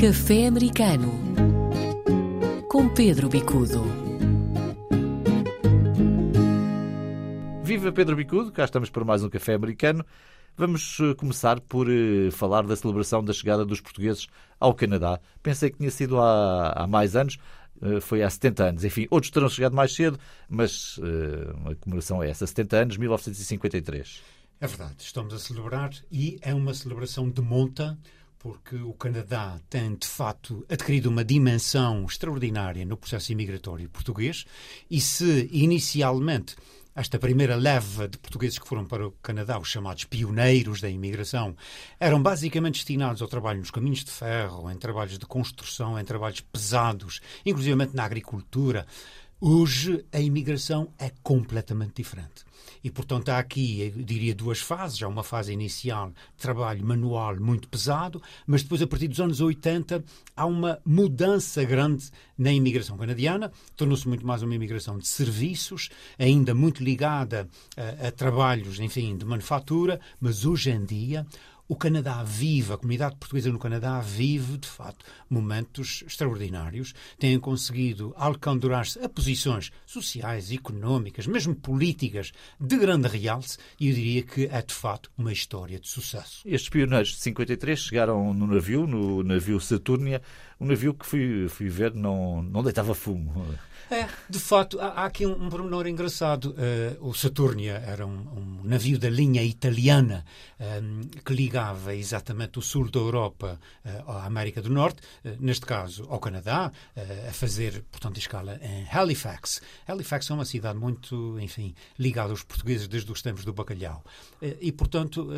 Café Americano com Pedro Bicudo. Viva Pedro Bicudo, cá estamos para mais um Café Americano. Vamos eh, começar por uh, falar da celebração da chegada dos portugueses ao Canadá. Pensei que tinha sido há, há mais anos, uh, foi há 70 anos. Enfim, outros terão chegado mais cedo, mas uh, a comemoração é essa, 70 anos, 1953. É verdade, estamos a celebrar e é uma celebração de monta, porque o Canadá tem, de facto, adquirido uma dimensão extraordinária no processo imigratório português e se inicialmente esta primeira leva de portugueses que foram para o Canadá, os chamados pioneiros da imigração, eram basicamente destinados ao trabalho nos caminhos de ferro, em trabalhos de construção, em trabalhos pesados, inclusive na agricultura. Hoje a imigração é completamente diferente. E, portanto, há aqui, eu diria, duas fases. Há uma fase inicial trabalho manual muito pesado, mas depois, a partir dos anos 80, há uma mudança grande na imigração canadiana. Tornou-se muito mais uma imigração de serviços, ainda muito ligada a, a trabalhos, enfim, de manufatura, mas hoje em dia o Canadá vive, a comunidade portuguesa no Canadá vive, de facto, momentos extraordinários. Têm conseguido alcançar-se a posições sociais, económicas, mesmo políticas, de grande realce, e eu diria que é, de facto, uma história de sucesso. Estes pioneiros de 53 chegaram no navio, no navio Saturnia, um navio que fui, fui ver não, não deitava fumo. É, de facto, há, há aqui um, um pormenor engraçado. Uh, o Saturnia era um, um, navio da linha italiana um, que ligava exatamente o sul da Europa uh, à América do Norte, uh, neste caso ao Canadá, a fazer, portanto, escala em Halifax. Halifax é uma cidade muito, enfim, ligada aos portugueses desde os tempos do bacalhau. e, portanto,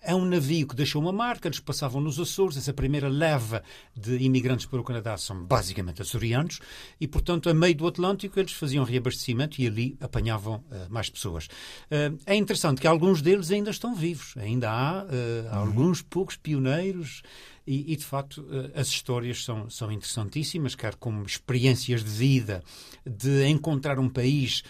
é um navio que deixou uma marca, eles passavam nos Açores, essa primeira leva de imigrantes para o Canadá são basicamente açorianos, e, portanto, a meio do Atlântico eles faziam reabastecimento e ali apanhavam uh, mais pessoas. Uh, é interessante que alguns deles ainda estão vivos, ainda há uh, alguns poucos pioneiros e, e, de facto, as histórias são, são interessantíssimas, quer como experiências de vida, de encontrar um país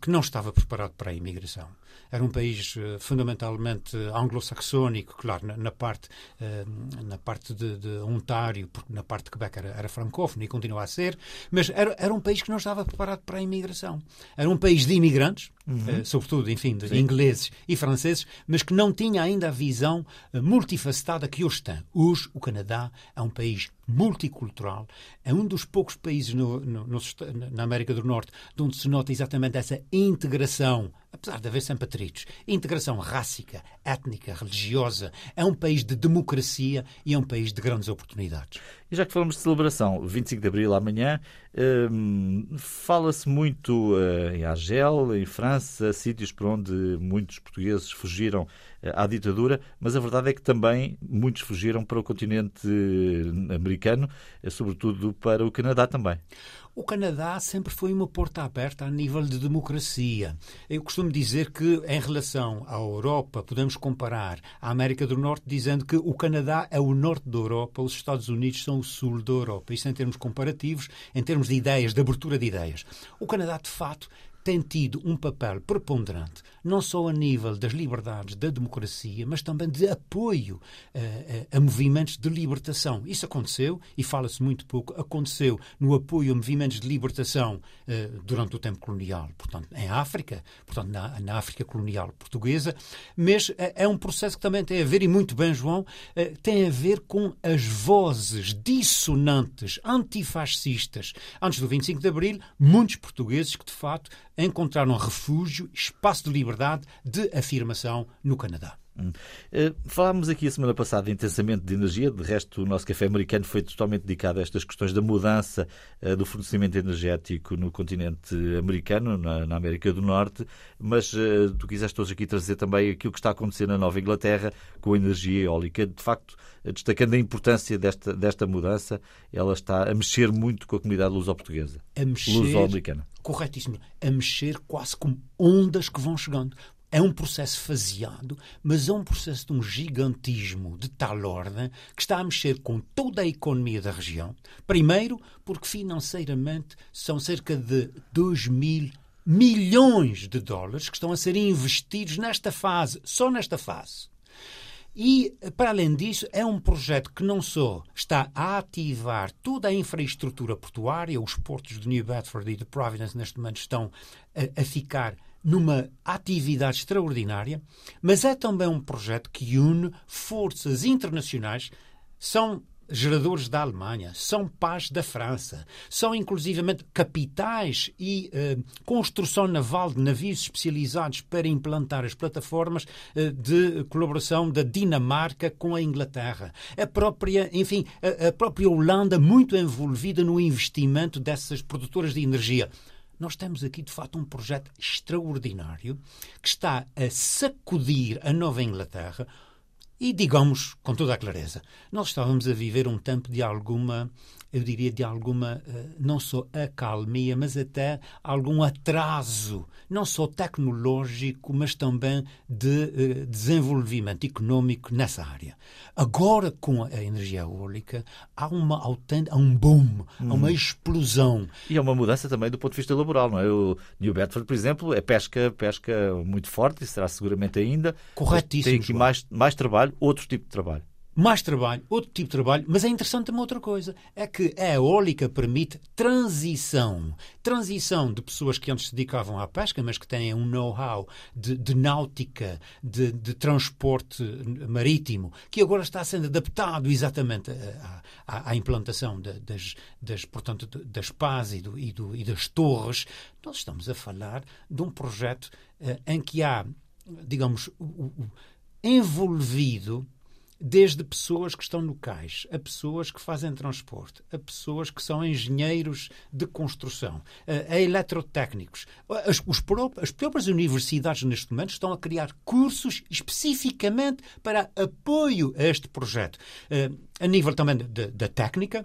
que não estava preparado para a imigração. Era um país uh, fundamentalmente anglo-saxónico, claro, na, na parte, uh, na parte de, de, Ontário, porque na parte de Quebec era, era francófono e continua a ser, mas era, era um país que não estava preparado para a imigração. Era um país de imigrantes, uhum. uh, sobretudo, enfim, de Sim. ingleses e franceses, mas que não tinha ainda a visão multifacetada que hoje tem. Hoje, o Canadá é um país multicultural, é um dos poucos países no, no, no, na América do Norte onde se nota exatamente essa integração apesar de haver sempre atritos, integração rássica, étnica, religiosa, é um país de democracia e é um país de grandes oportunidades. E já que falamos de celebração, 25 de Abril amanhã, hum, fala-se muito uh, em Argel, em França, sítios por onde muitos portugueses fugiram uh, à ditadura, mas a verdade é que também muitos fugiram para o continente americano, uh, sobretudo para o Canadá também. O Canadá sempre foi uma porta aberta a nível de democracia. Eu costumo dizer que, em relação à Europa, podemos comparar a América do Norte dizendo que o Canadá é o norte da Europa, os Estados Unidos são o sul da Europa. Isso em termos comparativos, em termos de ideias, de abertura de ideias. O Canadá, de fato, tem tido um papel preponderante, não só a nível das liberdades, da democracia, mas também de apoio uh, a movimentos de libertação. Isso aconteceu, e fala-se muito pouco, aconteceu no apoio a movimentos de libertação uh, durante o tempo colonial, portanto, em África, portanto, na, na África colonial portuguesa, mas uh, é um processo que também tem a ver, e muito bem, João, tem a ver com as vozes dissonantes, antifascistas. Antes do 25 de Abril, muitos portugueses que, de facto, encontraram refúgio, espaço de liberdade, de afirmação no Canadá. Hum. Uh, falámos aqui a semana passada intensamente de energia, de resto o nosso café americano foi totalmente dedicado a estas questões da mudança uh, do fornecimento energético no continente americano, na, na América do Norte, mas uh, tu quiseste hoje aqui trazer também aquilo que está a acontecer na Nova Inglaterra com a energia eólica, de facto destacando a importância desta, desta mudança, ela está a mexer muito com a comunidade luso-portuguesa, luso-americana. Corretíssimo, a mexer quase como ondas que vão chegando. É um processo faseado, mas é um processo de um gigantismo de tal ordem que está a mexer com toda a economia da região. Primeiro, porque financeiramente são cerca de 2 mil milhões de dólares que estão a ser investidos nesta fase, só nesta fase. E, para além disso, é um projeto que não só está a ativar toda a infraestrutura portuária, os portos de New Bedford e de Providence neste momento estão a, a ficar numa atividade extraordinária, mas é também um projeto que une forças internacionais, são geradores da Alemanha, são paz da França, são inclusivamente capitais e eh, construção naval de navios especializados para implantar as plataformas eh, de colaboração da Dinamarca com a Inglaterra. A própria, enfim, a, a própria Holanda muito envolvida no investimento dessas produtoras de energia. Nós temos aqui, de facto, um projeto extraordinário que está a sacudir a Nova Inglaterra, e digamos com toda a clareza, nós estávamos a viver um tempo de alguma, eu diria, de alguma, eh, não só acalmia, mas até algum atraso, não só tecnológico, mas também de eh, desenvolvimento económico nessa área. Agora, com a energia eólica, há, uma, há um boom, há uma hum. explosão. E é uma mudança também do ponto de vista laboral, não é? O New Bedford, por exemplo, é pesca, pesca muito forte, e será seguramente ainda. Corretíssimo. Tem aqui mais, mais trabalho outro tipo de trabalho mais trabalho, outro tipo de trabalho, mas é interessante também outra coisa, é que a eólica permite transição. Transição de pessoas que antes se dedicavam à pesca, mas que têm um know-how de, de, náutica, de, de, transporte marítimo, que agora está sendo adaptado exatamente à, à, à implantação de, das, das, portanto, das pás e, do, e, do, e, das torres. Nós estamos a falar de um projeto uh, em que há, digamos, o, o envolvido desde pessoas que estão no cais, a pessoas que fazem transporte, a pessoas que são engenheiros de construção, a, eletrotécnicos. As, os, as próprias universidades, neste momento, estão a criar cursos especificamente para apoio a este projeto. Eh, a nível também da técnica,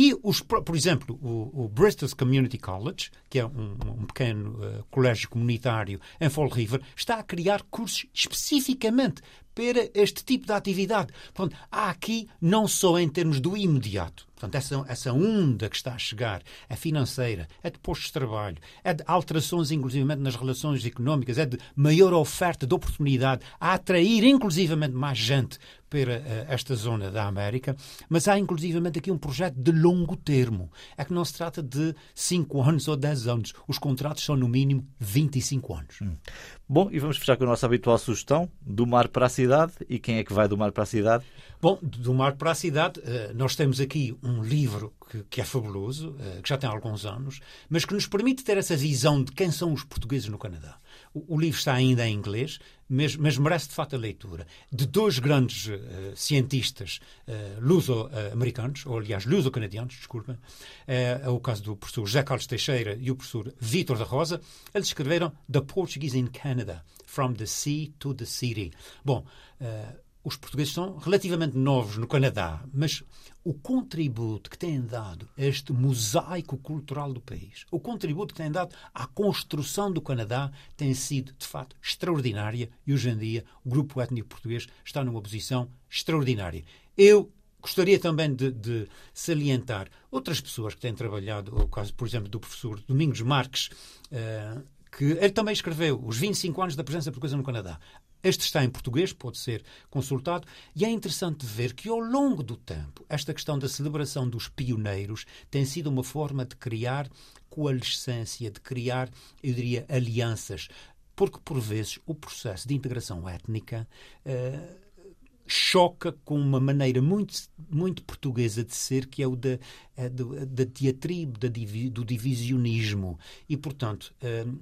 e, os, por exemplo, o, o Bristol Community College, que é um, um pequeno uh, colégio comunitário em Fall River, está a criar cursos especificamente para este tipo de atividade. Portanto, há aqui, não só em termos do imediato, portanto, essa, essa onda que está a chegar é financeira, é de postos de trabalho, é de alterações, inclusivamente, nas relações económicas, é de maior oferta de oportunidade, a atrair, inclusivamente, mais gente para uh, esta zona da América, mas há inclusivamente aqui um projeto de longo termo. É que não se trata de 5 anos ou 10 anos. Os contratos são, no mínimo, 25 anos. Hum. Bom, e vamos fechar com a nossa habitual sugestão, do mar para a cidade. E quem é que vai do mar para a cidade? Bom, do mar para a cidade, uh, nós temos aqui um livro que, que é fabuloso, uh, que já tem alguns anos, mas que nos permite ter essa visão de quem são os portugueses no Canadá. O, o livro está ainda em inglês, mas, mas, merece de facto a leitura. De dois grandes uh, cientistas uh, luso-americanos, ou aliás luso-canadianos, desculpem, uh, é o caso do professor José Carlos Teixeira e o professor Vítor da Rosa, eles escreveram The Portuguese in Canada, From the Sea to the City. Bom, uh, os portugueses são relativamente novos no Canadá, mas o contributo que têm dado a este mosaico cultural do país, o contributo que têm dado à construção do Canadá tem sido, de facto, extraordinária e hoje em dia o grupo étnico português está numa posição extraordinária. Eu Gostaria também de, de, salientar outras pessoas que têm trabalhado, o caso, por exemplo, do professor Domingos Marques, uh, que ele também escreveu os 25 anos da presença portuguesa no Canadá. Este está em português, pode ser consultado, e é interessante ver que ao longo do tempo, esta questão da celebração dos pioneiros tem sido uma forma de criar coalescência, de criar, eu diria, alianças, porque por vezes o processo de integração étnica. Uh, choca com uma maneira muito, muito portuguesa de ser, que é o da, é do, da diatribe, da, do divisionismo. E, portanto, uh,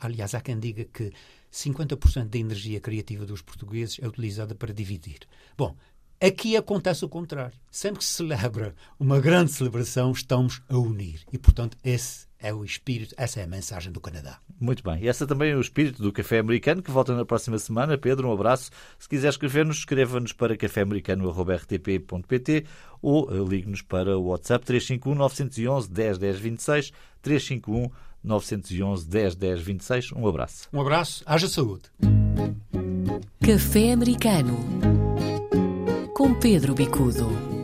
aliás, há quem diga que 50% da energia criativa dos portugueses é utilizada para dividir. Bom, aqui acontece o contrário. Sempre que se celebra uma grande celebração, estamos a unir. E, portanto, esse é o espírito, essa é a mensagem do Canadá. Muito bem. E também é o espírito do Café Americano, que volta na próxima semana. Pedro, um abraço. Se quiser escrever-nos, escreva-nos para caféamericano.rtp.pt ou eh, ligue-nos para o WhatsApp 351 911 10 10 26 351 911 10 10 26. Um abraço. Um abraço. Haja saúde. Café Americano com Pedro Bicudo.